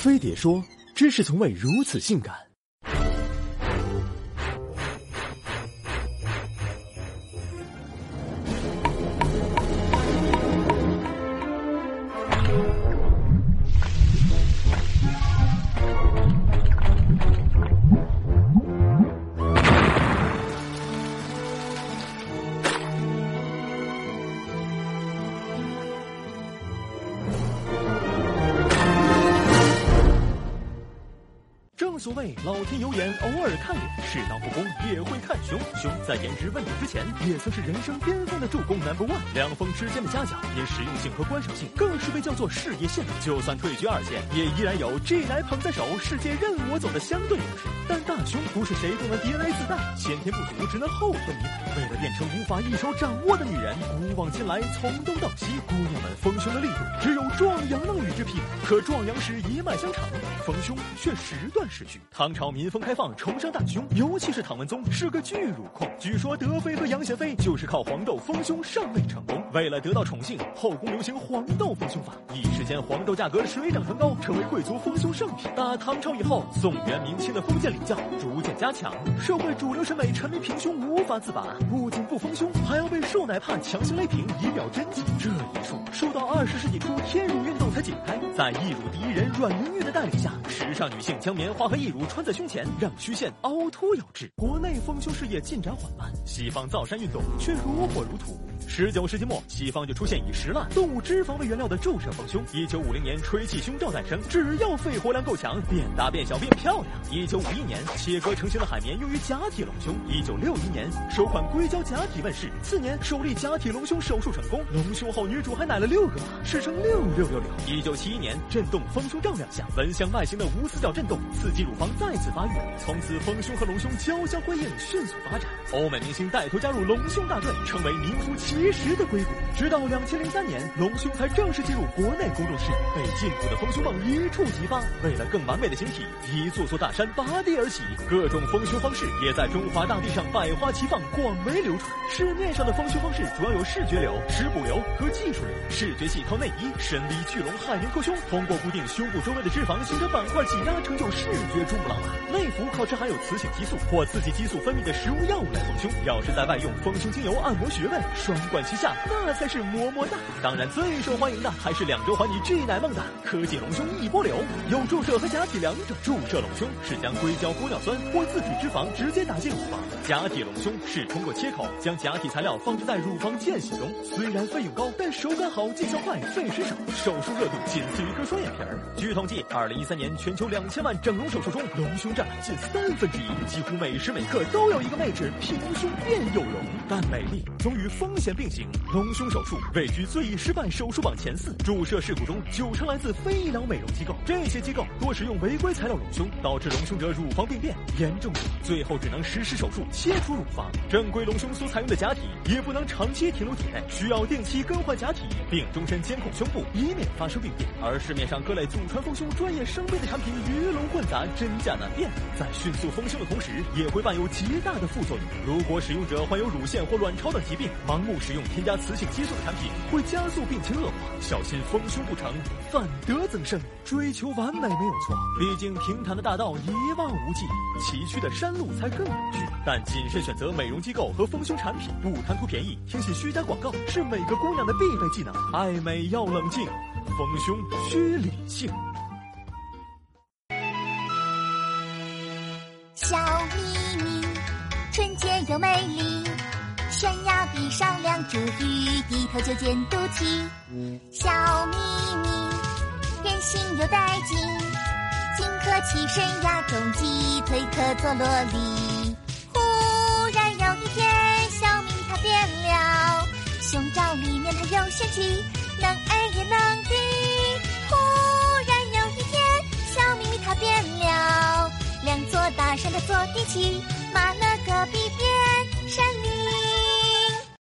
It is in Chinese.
飞碟说：“知识从未如此性感。”所谓老天有眼，偶尔看脸；世道不公也会看胸。胸在颜值问鼎之前，也曾是人生巅峰的助攻 number one。两峰之间的夹角，因实用性和观赏性，更是被叫做事业线。就算退居二线，也依然有 G 奶捧在手，世界任我走的相对优势。但大胸不是谁都能 DNA 自带，先天不足只能后天弥补。为了变成无法一手掌握的女人，古往今来，从东到西，姑娘们丰胸的力度，只有壮阳能与之媲美。可壮阳时一脉相承，丰胸却时断。时唐朝民风开放，崇尚大胸，尤其是唐文宗是个巨乳控。据说德妃和杨贤妃就是靠黄豆丰胸上位成功。为了得到宠幸，后宫流行黄豆丰胸法，一时间黄豆价格水涨船高，成为贵族丰胸圣品。打唐朝以后，宋元明清的封建礼教逐渐加强，社会主流审美沉迷平胸无法自拔，不仅不丰胸，还要被瘦奶怕强行勒平以表贞洁。这一术受到二十世纪初天乳运动才解开。在义乳第一人阮玲玉的带领下，时尚女性将棉。花和例如穿在胸前，让曲线凹凸有致。国内丰胸事业进展缓慢，西方造山运动却如火如荼。十九世纪末，西方就出现以石蜡、动物脂肪为原料的注射丰胸。一九五零年，吹气胸罩诞生，只要肺活量够强，变大变小变漂亮。一九五一年，切割成型的海绵用于假体隆胸。一九六一年，首款硅胶假体问世。次年，首例假体隆胸手术成功，隆胸后女主还奶了六个娃，史称六六六六。一九七一年，震动丰胸罩亮相，蚊香外形的无死角震动，刺激乳房再次发育。从此，丰胸和隆胸交相辉映，迅速发展。欧美明星带头加入隆胸大队，成为名副其。及时的硅谷，直到两千零三年，隆胸才正式进入国内公众视野，被禁锢的丰胸梦一触即发。为了更完美的形体，一座座大山拔地而起，各种丰胸方式也在中华大地上百花齐放，广为流传。市面上的丰胸方式主要有视觉流、食补流和技术流。视觉系靠内衣深 V 聚拢海绵扩胸，通过固定胸部周围的脂肪，形成板块挤压，成就视觉珠穆朗玛。内服靠吃含有雌性激素或刺激激素分泌的食物药物来丰胸。要是在外用丰胸精油按摩穴位，双。管齐下，那才是么么哒！当然，最受欢迎的还是两周还你 G 奶梦的科技隆胸一波流，有注射和假体两种。注射隆胸是将硅胶玻尿酸或自体脂肪直接打进乳房，假体隆胸是通过切口将假体材料放置在乳房间隙中。虽然费用高，但手感好，见效快，费时少，手术热度仅次于割双眼皮儿。据统计，二零一三年全球两千万整容手术中，隆胸占了近三分之一，几乎每时每刻都有一个妹纸平胸变有容。但美丽总与风险。并行隆胸手术位居最易失败手术榜前四，注射事故中九成来自非医疗美容机构，这些机构多使用违规材料隆胸，导致隆胸者乳房病变，严重者最后只能实施手术切除乳房。正规隆胸所采用的假体也不能长期停留体内，需要定期更换假体，并终身监控胸部，以免发生病变。而市面上各类祖传丰胸专业生杯的产品鱼龙混杂，真假难辨，在迅速丰胸的同时，也会伴有极大的副作用。如果使用者患有乳腺或卵巢等疾病，盲目使用添加雌性激素的产品，会加速病情恶化。小心丰胸不成，反得增生。追求完美没有错，毕竟平坦的大道一望无际，崎岖的山路才更有趣。但谨慎选择美容机构和丰胸产品，不贪图便宜，听信虚假广告，是每个姑娘的必备技能。爱美要冷静，丰胸需理性。小咪咪，纯洁又美丽。悬崖壁上两只鱼，低头就见肚脐。小咪咪，任性又带劲，进可骑悬崖中，鸡腿可做萝莉。忽然有一天，小咪咪它变了，胸罩里面它有仙气，能 A 也能 D。忽然有一天，小咪咪它变了，两座大山它坐地起。